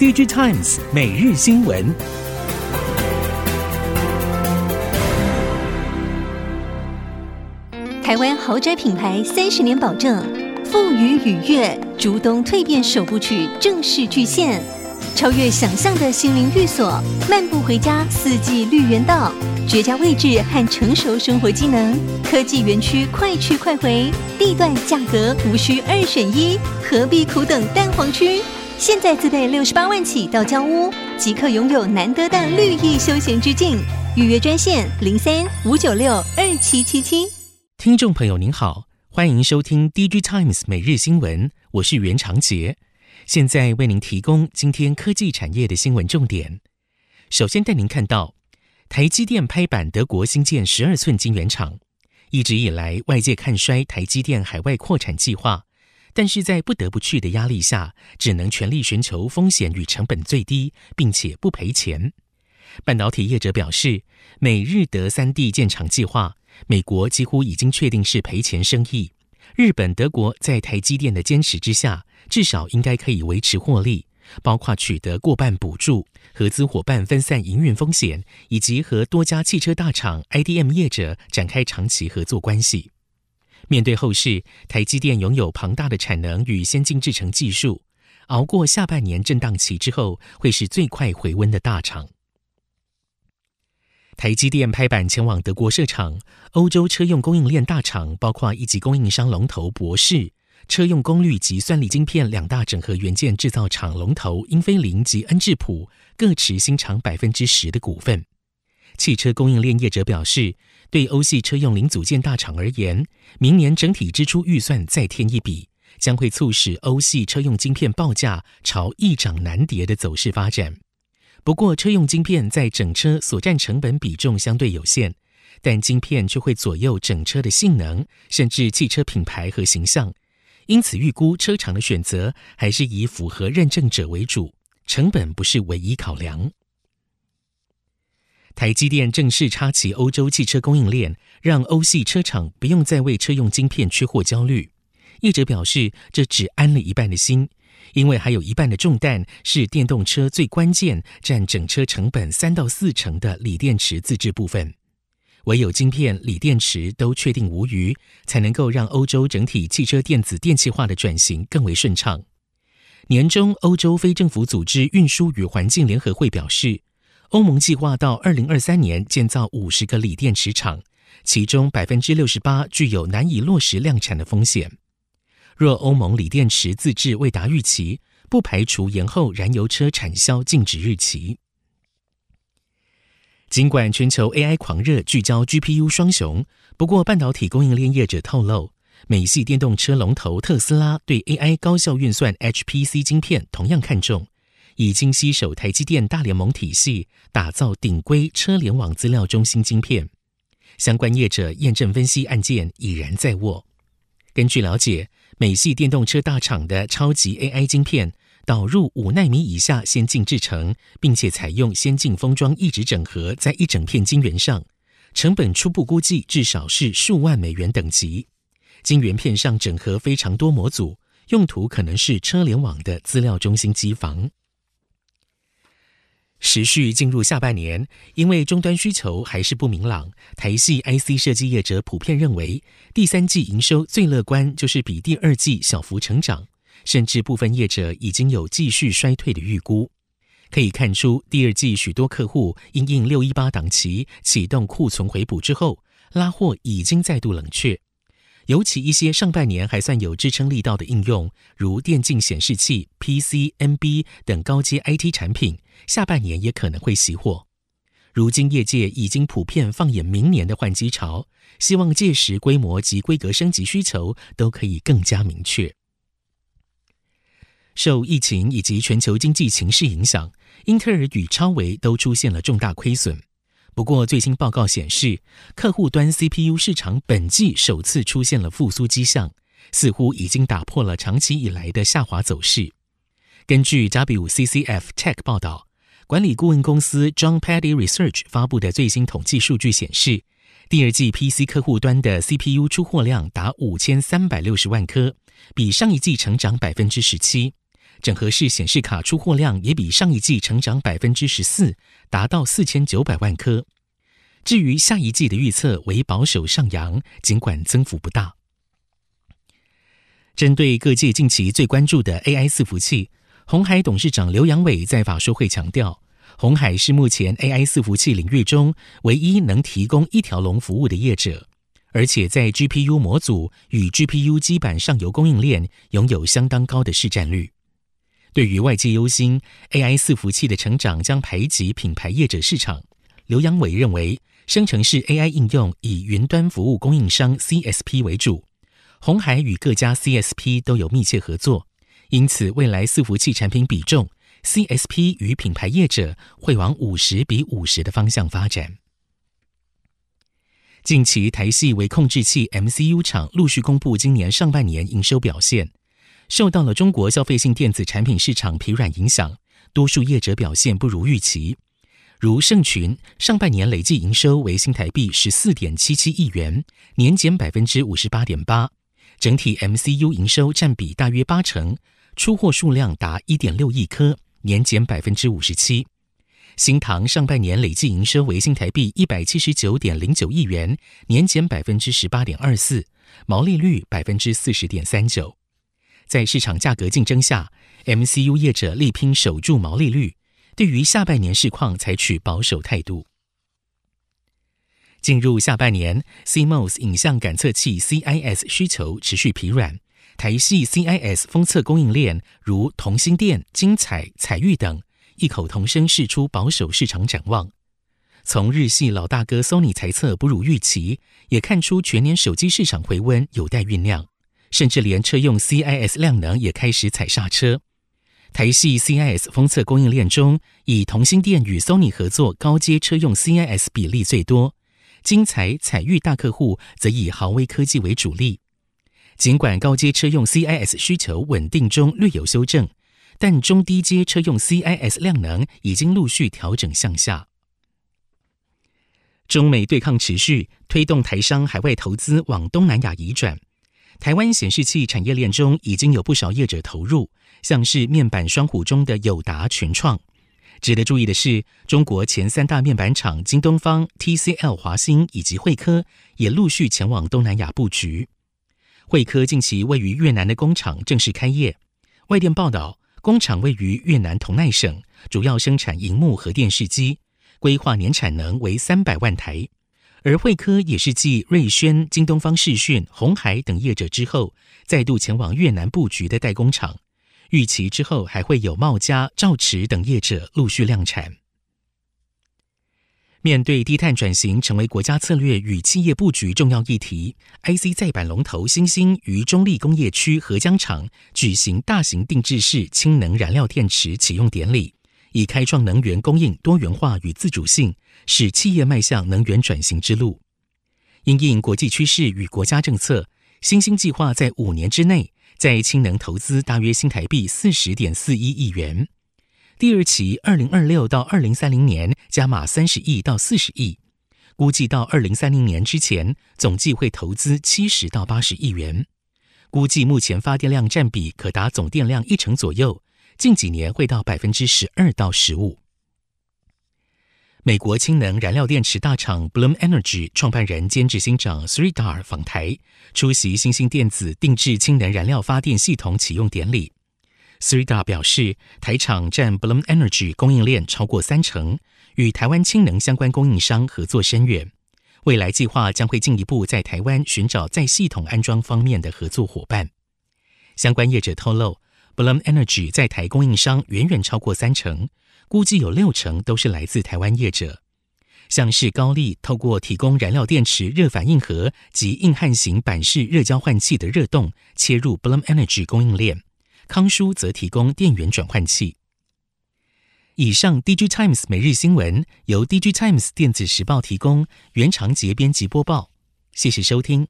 DigiTimes 每日新闻。台湾豪宅品牌三十年保证，富予宇悦竹东蜕变首部曲正式巨献，超越想象的心灵寓所，漫步回家四季绿园道，绝佳位置和成熟生活机能，科技园区快去快回，地段价格无需二选一，何必苦等蛋黄区？现在自备六十八万起到交屋，即刻拥有难得的绿意休闲之境。预约专线零三五九六二七七七。听众朋友您好，欢迎收听 DigiTimes 每日新闻，我是袁长杰，现在为您提供今天科技产业的新闻重点。首先带您看到，台积电拍板德国新建十二寸晶圆厂，一直以来外界看衰台积电海外扩产计划。但是在不得不去的压力下，只能全力寻求风险与成本最低，并且不赔钱。半导体业者表示，美日德三地建厂计划，美国几乎已经确定是赔钱生意。日本、德国在台积电的坚持之下，至少应该可以维持获利，包括取得过半补助、合资伙伴分散营运风险，以及和多家汽车大厂 IDM 业者展开长期合作关系。面对后市，台积电拥有庞大的产能与先进制程技术，熬过下半年震荡期之后，会是最快回温的大厂。台积电拍板前往德国设厂，欧洲车用供应链大厂包括一级供应商龙头博世、车用功率及算力晶片两大整合元件制造厂龙头英飞凌及恩智浦各持新厂百分之十的股份。汽车供应链业者表示，对欧系车用零组件大厂而言，明年整体支出预算再添一笔，将会促使欧系车用晶片报价朝易涨难跌的走势发展。不过，车用晶片在整车所占成本比重相对有限，但晶片却会左右整车的性能，甚至汽车品牌和形象。因此，预估车厂的选择还是以符合认证者为主，成本不是唯一考量。台积电正式插旗欧洲汽车供应链，让欧系车厂不用再为车用晶片缺货焦虑。业者表示，这只安了一半的心，因为还有一半的重担是电动车最关键、占整车成本三到四成的锂电池自制部分。唯有晶片、锂电池都确定无虞，才能够让欧洲整体汽车电子电气化的转型更为顺畅。年中，欧洲非政府组织运输与环境联合会表示，欧盟计划到二零二三年建造五十个锂电池厂，其中百分之六十八具有难以落实量产的风险。若欧盟锂电池自制未达预期，不排除延后燃油车产销禁止日期。尽管全球 AI 狂热聚焦 GPU 双雄，不过半导体供应链业者透露，美系电动车龙头特斯拉对 AI 高效运算 HPC 晶片同样看重。已经携手台积电大联盟体系，打造顶规车联网资料中心晶片。相关业者验证分析案件已然在握。根据了解，美系电动车大厂的超级 AI 晶片导入五奈米以下先进制程，并且采用先进封装一直整合在一整片晶圆上，成本初步估计至少是数万美元等级。晶圆片上整合非常多模组，用途可能是车联网的资料中心机房。时序进入下半年，因为终端需求还是不明朗，台系 IC 设计业者普遍认为，第三季营收最乐观就是比第二季小幅成长，甚至部分业者已经有继续衰退的预估。可以看出，第二季许多客户因应六一八档期启动库存回补之后，拉货已经再度冷却。尤其一些上半年还算有支撑力道的应用，如电竞显示器、PC、NB 等高阶 IT 产品，下半年也可能会熄火。如今业界已经普遍放眼明年的换机潮，希望届时规模及规格升级需求都可以更加明确。受疫情以及全球经济情势影响，英特尔与超微都出现了重大亏损。不过，最新报告显示，客户端 CPU 市场本季首次出现了复苏迹象，似乎已经打破了长期以来的下滑走势。根据 WCCF Tech 报道，管理顾问公司 John Paddy Research 发布的最新统计数据显示，第二季 PC 客户端的 CPU 出货量达五千三百六十万颗，比上一季成长百分之十七。整合式显示卡出货量也比上一季成长百分之十四，达到四千九百万颗。至于下一季的预测为保守上扬，尽管增幅不大。针对各界近期最关注的 AI 伺服器，鸿海董事长刘扬伟在法说会强调，鸿海是目前 AI 伺服器领域中唯一能提供一条龙服务的业者，而且在 GPU 模组与 GPU 基板上游供应链拥有相当高的市占率。对于外界忧心 AI 伺服器的成长将排挤品牌业者市场，刘阳伟认为，生成式 AI 应用以云端服务供应商 CSP 为主，鸿海与各家 CSP 都有密切合作，因此未来伺服器产品比重，CSP 与品牌业者会往五十比五十的方向发展。近期台系微控制器 MCU 厂陆续公布今年上半年营收表现。受到了中国消费性电子产品市场疲软影响，多数业者表现不如预期。如盛群上半年累计营收为新台币十四点七七亿元，年减百分之五十八点八，整体 MCU 营收占比大约八成，出货数量达一点六亿颗，年减百分之五十七。新唐上半年累计营收为新台币一百七十九点零九亿元，年减百分之十八点二四，毛利率百分之四十点三九。在市场价格竞争下，MCU 业者力拼守住毛利率，对于下半年市况采取保守态度。进入下半年，CMOS 影像感测器 CIS 需求持续疲软，台系 CIS 封测供应链如同心电、精彩、彩玉等异口同声释出保守市场展望。从日系老大哥 Sony 猜测不如预期，也看出全年手机市场回温有待酝酿。甚至连车用 CIS 量能也开始踩刹车。台系 CIS 封测供应链中，以同心电与 Sony 合作高阶车用 CIS 比例最多，精彩、采钰大客户则以豪威科技为主力。尽管高阶车用 CIS 需求稳定中略有修正，但中低阶车用 CIS 量能已经陆续调整向下。中美对抗持续，推动台商海外投资往东南亚移转。台湾显示器产业链中已经有不少业者投入，像是面板双虎中的友达、群创。值得注意的是，中国前三大面板厂京东方、TCL、华星以及慧科也陆续前往东南亚布局。慧科近期位于越南的工厂正式开业。外电报道，工厂位于越南同奈省，主要生产荧幕和电视机，规划年产能为三百万台。而慧科也是继瑞轩、京东方视讯、鸿海等业者之后，再度前往越南布局的代工厂。预期之后还会有茂嘉、兆驰等业者陆续量产。面对低碳转型成为国家策略与企业布局重要议题，IC 载板龙头欣兴于中坜工业区合江厂举行大型定制式氢能燃料电池启用典礼。以开创能源供应多元化与自主性，使企业迈向能源转型之路。因应国际趋势与国家政策，新兴计划在五年之内在氢能投资大约新台币四十点四一亿元。第二期二零二六到二零三零年加码三十亿到四十亿，估计到二零三零年之前总计会投资七十到八十亿元。估计目前发电量占比可达总电量一成左右。近几年会到百分之十二到十五。美国氢能燃料电池大厂 Bloom Energy 创办人兼执行长 Sridhar 访台，出席新兴电子定制氢能燃料发电系统启用典礼。Sridhar 表示，台厂占 Bloom Energy 供应链超过三成，与台湾氢能相关供应商合作深远。未来计划将会进一步在台湾寻找在系统安装方面的合作伙伴。相关业者透露。Bloom Energy 在台供应商远远超过三成，估计有六成都是来自台湾业者。像是高力透过提供燃料电池热反应盒及硬汉型板式热交换器的热动切入 Bloom Energy 供应链，康舒则提供电源转换器。以上 DG Times 每日新闻由 DG Times 电子时报提供，原长节编辑播报，谢谢收听。